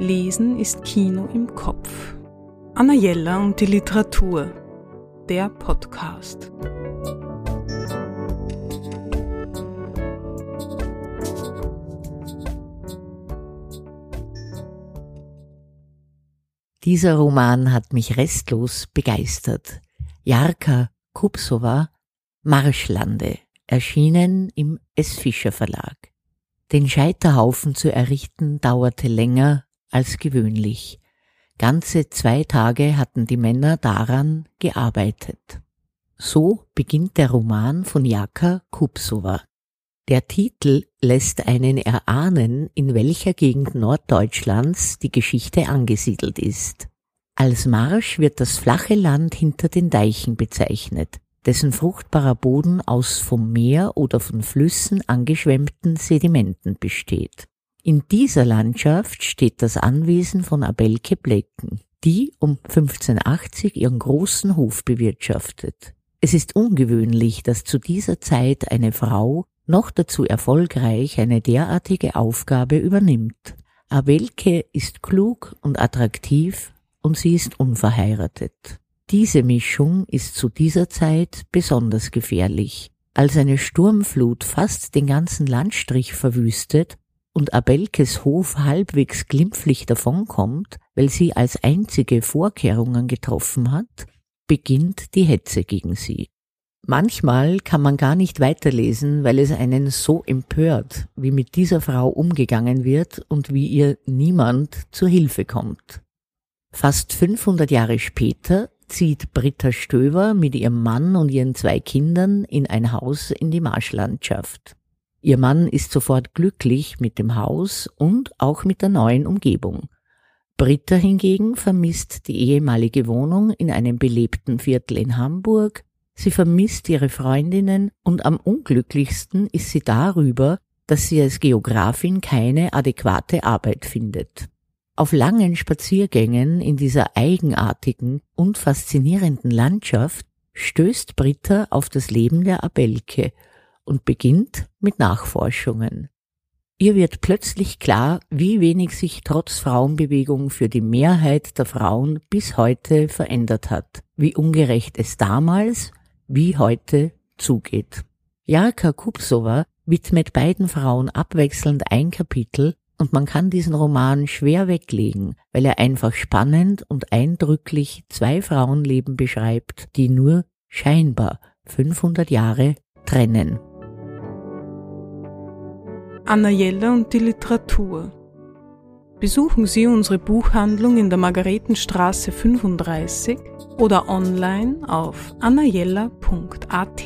Lesen ist Kino im Kopf. Anna Jella und die Literatur. Der Podcast. Dieser Roman hat mich restlos begeistert. Jarka Kupsova, Marschlande, erschienen im S. Fischer Verlag. Den Scheiterhaufen zu errichten dauerte länger als gewöhnlich. Ganze zwei Tage hatten die Männer daran gearbeitet. So beginnt der Roman von Jaka Kupsova. Der Titel lässt einen erahnen, in welcher Gegend Norddeutschlands die Geschichte angesiedelt ist. Als Marsch wird das flache Land hinter den Deichen bezeichnet, dessen fruchtbarer Boden aus vom Meer oder von Flüssen angeschwemmten Sedimenten besteht. In dieser Landschaft steht das Anwesen von Abelke Blecken, die um 1580 ihren großen Hof bewirtschaftet. Es ist ungewöhnlich, dass zu dieser Zeit eine Frau noch dazu erfolgreich eine derartige Aufgabe übernimmt. Abelke ist klug und attraktiv und sie ist unverheiratet. Diese Mischung ist zu dieser Zeit besonders gefährlich. Als eine Sturmflut fast den ganzen Landstrich verwüstet, und Abelkes Hof halbwegs glimpflich davonkommt, weil sie als einzige Vorkehrungen getroffen hat, beginnt die Hetze gegen sie. Manchmal kann man gar nicht weiterlesen, weil es einen so empört, wie mit dieser Frau umgegangen wird und wie ihr niemand zur Hilfe kommt. Fast 500 Jahre später zieht Britta Stöver mit ihrem Mann und ihren zwei Kindern in ein Haus in die Marschlandschaft. Ihr Mann ist sofort glücklich mit dem Haus und auch mit der neuen Umgebung. Britta hingegen vermisst die ehemalige Wohnung in einem belebten Viertel in Hamburg, sie vermisst ihre Freundinnen und am unglücklichsten ist sie darüber, dass sie als Geografin keine adäquate Arbeit findet. Auf langen Spaziergängen in dieser eigenartigen und faszinierenden Landschaft stößt Britta auf das Leben der Abelke und beginnt mit Nachforschungen. Ihr wird plötzlich klar, wie wenig sich trotz Frauenbewegung für die Mehrheit der Frauen bis heute verändert hat, wie ungerecht es damals wie heute zugeht. Jarka Kupsova widmet beiden Frauen abwechselnd ein Kapitel und man kann diesen Roman schwer weglegen, weil er einfach spannend und eindrücklich zwei Frauenleben beschreibt, die nur scheinbar 500 Jahre trennen. Anna Jella und die Literatur. Besuchen Sie unsere Buchhandlung in der Margaretenstraße 35 oder online auf annajella.at.